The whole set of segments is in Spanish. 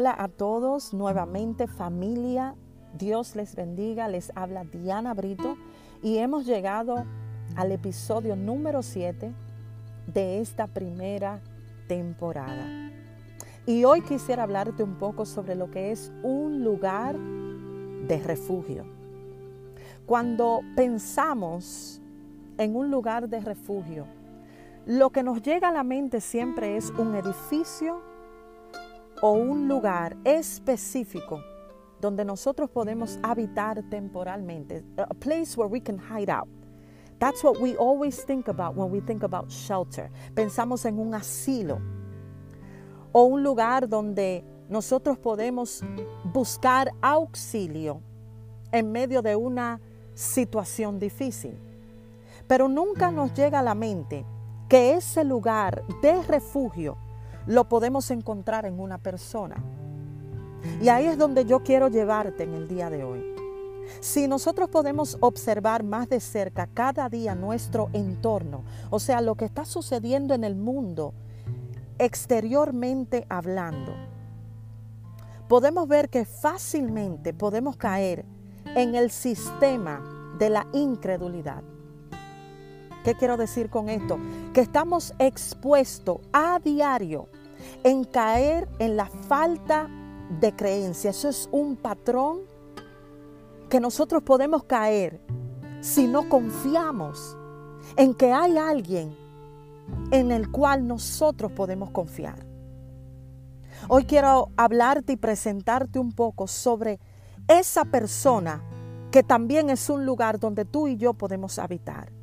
Hola a todos, nuevamente familia, Dios les bendiga, les habla Diana Brito y hemos llegado al episodio número 7 de esta primera temporada. Y hoy quisiera hablarte un poco sobre lo que es un lugar de refugio. Cuando pensamos en un lugar de refugio, lo que nos llega a la mente siempre es un edificio o un lugar específico donde nosotros podemos habitar temporalmente. A place where we can hide out. That's what we always think about when we think about shelter. Pensamos en un asilo o un lugar donde nosotros podemos buscar auxilio en medio de una situación difícil. Pero nunca nos llega a la mente que ese lugar de refugio lo podemos encontrar en una persona. Y ahí es donde yo quiero llevarte en el día de hoy. Si nosotros podemos observar más de cerca cada día nuestro entorno, o sea, lo que está sucediendo en el mundo, exteriormente hablando, podemos ver que fácilmente podemos caer en el sistema de la incredulidad. ¿Qué quiero decir con esto? Que estamos expuestos a diario en caer en la falta de creencia. Eso es un patrón que nosotros podemos caer si no confiamos en que hay alguien en el cual nosotros podemos confiar. Hoy quiero hablarte y presentarte un poco sobre esa persona que también es un lugar donde tú y yo podemos habitar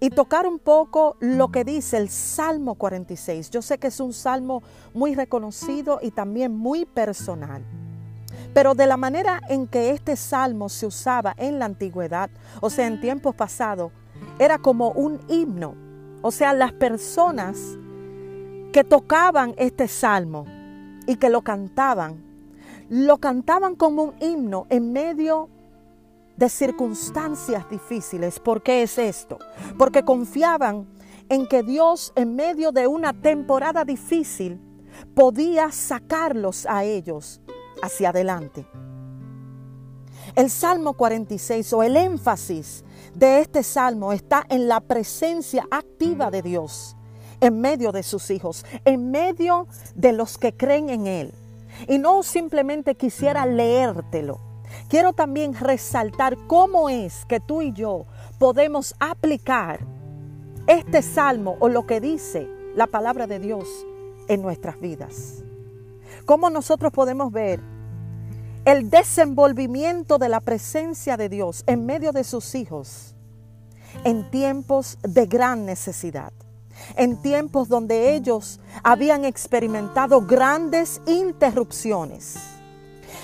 y tocar un poco lo que dice el Salmo 46. Yo sé que es un salmo muy reconocido y también muy personal. Pero de la manera en que este salmo se usaba en la antigüedad, o sea, en tiempos pasados, era como un himno. O sea, las personas que tocaban este salmo y que lo cantaban, lo cantaban como un himno en medio de circunstancias difíciles. ¿Por qué es esto? Porque confiaban en que Dios en medio de una temporada difícil podía sacarlos a ellos hacia adelante. El Salmo 46 o el énfasis de este salmo está en la presencia activa de Dios en medio de sus hijos, en medio de los que creen en Él. Y no simplemente quisiera leértelo, quiero también resaltar cómo es que tú y yo podemos aplicar este salmo o lo que dice la palabra de Dios en nuestras vidas. Cómo nosotros podemos ver el desenvolvimiento de la presencia de Dios en medio de sus hijos en tiempos de gran necesidad, en tiempos donde ellos habían experimentado grandes interrupciones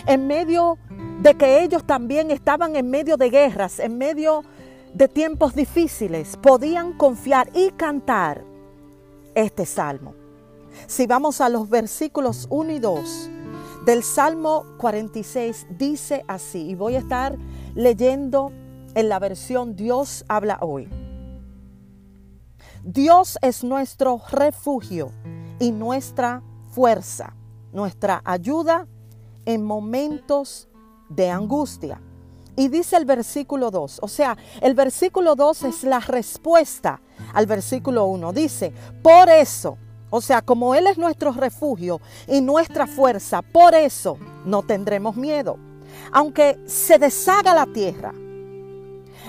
en medio de que ellos también estaban en medio de guerras, en medio de tiempos difíciles, podían confiar y cantar este salmo. Si vamos a los versículos 1 y 2 del Salmo 46, dice así, y voy a estar leyendo en la versión Dios habla hoy. Dios es nuestro refugio y nuestra fuerza, nuestra ayuda en momentos de angustia. Y dice el versículo 2, o sea, el versículo 2 es la respuesta al versículo 1. Dice, por eso, o sea, como Él es nuestro refugio y nuestra fuerza, por eso no tendremos miedo. Aunque se deshaga la tierra,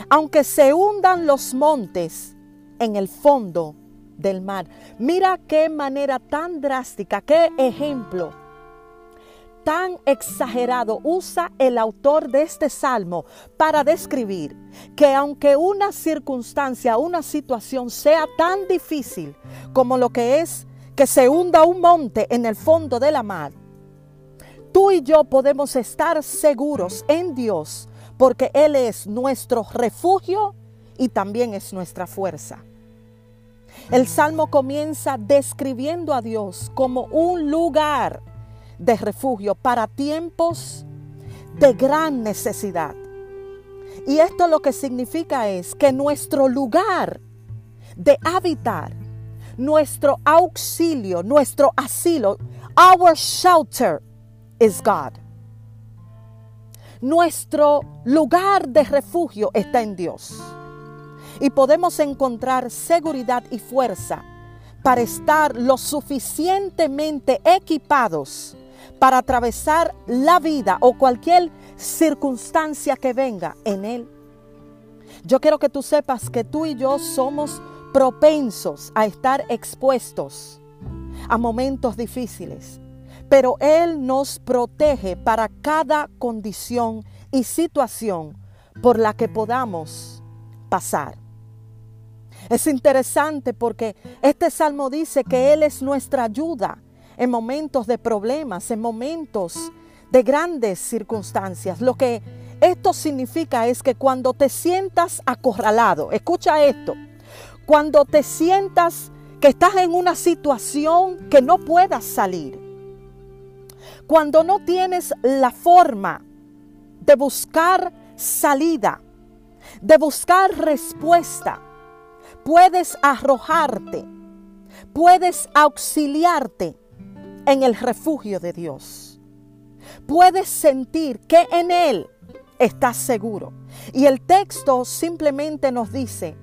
aunque se hundan los montes en el fondo del mar. Mira qué manera tan drástica, qué ejemplo tan exagerado usa el autor de este salmo para describir que aunque una circunstancia, una situación sea tan difícil como lo que es que se hunda un monte en el fondo de la mar, tú y yo podemos estar seguros en Dios porque Él es nuestro refugio y también es nuestra fuerza. El salmo comienza describiendo a Dios como un lugar de refugio para tiempos de gran necesidad. Y esto lo que significa es que nuestro lugar de habitar, nuestro auxilio, nuestro asilo, our shelter, is God. Nuestro lugar de refugio está en Dios. Y podemos encontrar seguridad y fuerza para estar lo suficientemente equipados para atravesar la vida o cualquier circunstancia que venga en Él. Yo quiero que tú sepas que tú y yo somos propensos a estar expuestos a momentos difíciles, pero Él nos protege para cada condición y situación por la que podamos pasar. Es interesante porque este salmo dice que Él es nuestra ayuda en momentos de problemas, en momentos de grandes circunstancias. Lo que esto significa es que cuando te sientas acorralado, escucha esto, cuando te sientas que estás en una situación que no puedas salir, cuando no tienes la forma de buscar salida, de buscar respuesta, puedes arrojarte, puedes auxiliarte en el refugio de Dios. Puedes sentir que en Él estás seguro. Y el texto simplemente nos dice,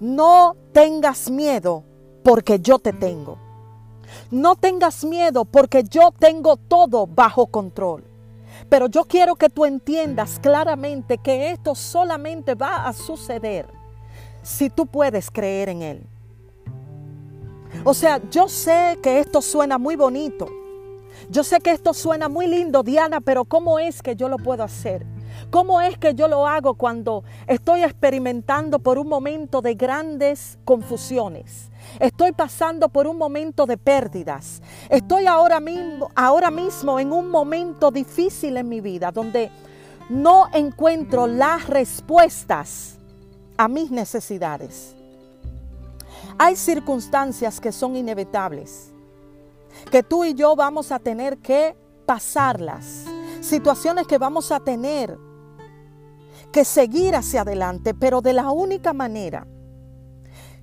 no tengas miedo porque yo te tengo. No tengas miedo porque yo tengo todo bajo control. Pero yo quiero que tú entiendas claramente que esto solamente va a suceder si tú puedes creer en Él. O sea, yo sé que esto suena muy bonito. Yo sé que esto suena muy lindo, Diana, pero ¿cómo es que yo lo puedo hacer? ¿Cómo es que yo lo hago cuando estoy experimentando por un momento de grandes confusiones? Estoy pasando por un momento de pérdidas. Estoy ahora mismo, ahora mismo en un momento difícil en mi vida donde no encuentro las respuestas a mis necesidades. Hay circunstancias que son inevitables, que tú y yo vamos a tener que pasarlas, situaciones que vamos a tener que seguir hacia adelante, pero de la única manera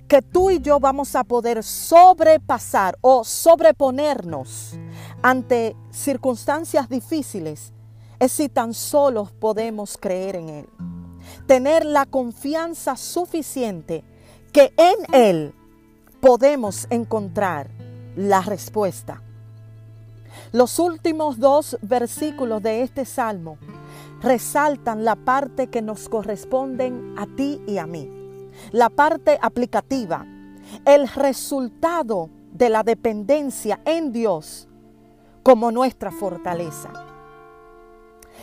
que tú y yo vamos a poder sobrepasar o sobreponernos ante circunstancias difíciles es si tan solo podemos creer en Él. Tener la confianza suficiente que en Él podemos encontrar la respuesta. Los últimos dos versículos de este salmo resaltan la parte que nos corresponden a ti y a mí, la parte aplicativa, el resultado de la dependencia en Dios como nuestra fortaleza.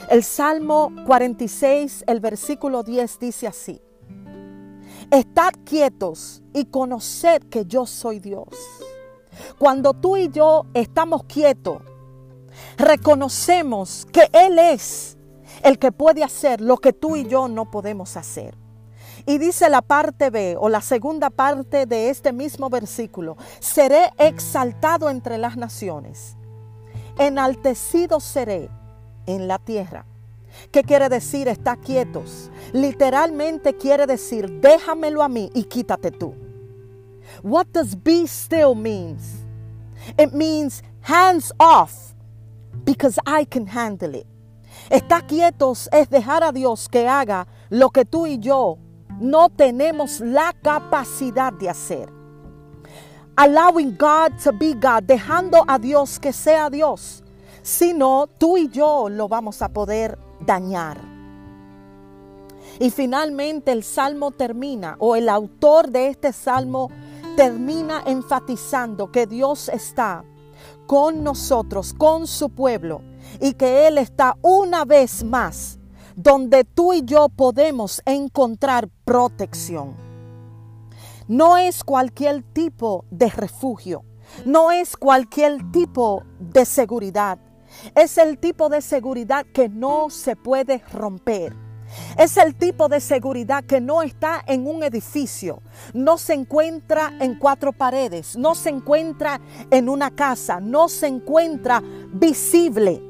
El Salmo 46, el versículo 10 dice así, Estad quietos y conoced que yo soy Dios. Cuando tú y yo estamos quietos, reconocemos que Él es el que puede hacer lo que tú y yo no podemos hacer. Y dice la parte B o la segunda parte de este mismo versículo, seré exaltado entre las naciones, enaltecido seré en la tierra. ¿Qué quiere decir? Está quietos. Literalmente quiere decir, déjamelo a mí y quítate tú. What does be still means? It means hands off because I can handle it. Estar quietos es dejar a Dios que haga lo que tú y yo no tenemos la capacidad de hacer. Allowing God to be God, dejando a Dios que sea Dios. Si no, tú y yo lo vamos a poder dañar. Y finalmente el salmo termina, o el autor de este salmo termina enfatizando que Dios está con nosotros, con su pueblo, y que Él está una vez más donde tú y yo podemos encontrar protección. No es cualquier tipo de refugio, no es cualquier tipo de seguridad, es el tipo de seguridad que no se puede romper. Es el tipo de seguridad que no está en un edificio, no se encuentra en cuatro paredes, no se encuentra en una casa, no se encuentra visible,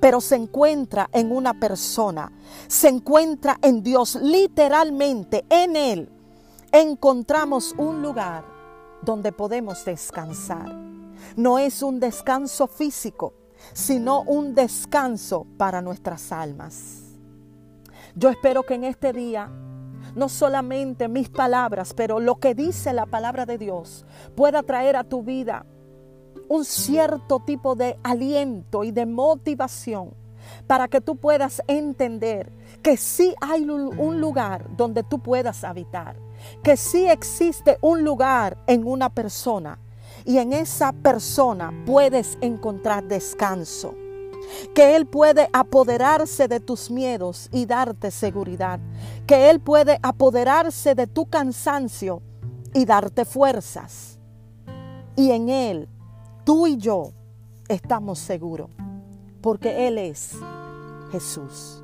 pero se encuentra en una persona, se encuentra en Dios, literalmente en Él. Encontramos un lugar donde podemos descansar. No es un descanso físico, sino un descanso para nuestras almas. Yo espero que en este día no solamente mis palabras, pero lo que dice la palabra de Dios pueda traer a tu vida un cierto tipo de aliento y de motivación para que tú puedas entender que sí hay un lugar donde tú puedas habitar, que sí existe un lugar en una persona y en esa persona puedes encontrar descanso que Él puede apoderarse de tus miedos y darte seguridad, que Él puede apoderarse de tu cansancio y darte fuerzas. Y en Él, tú y yo estamos seguros, porque Él es Jesús.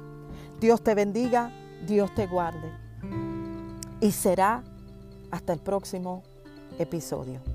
Dios te bendiga, Dios te guarde. Y será hasta el próximo episodio.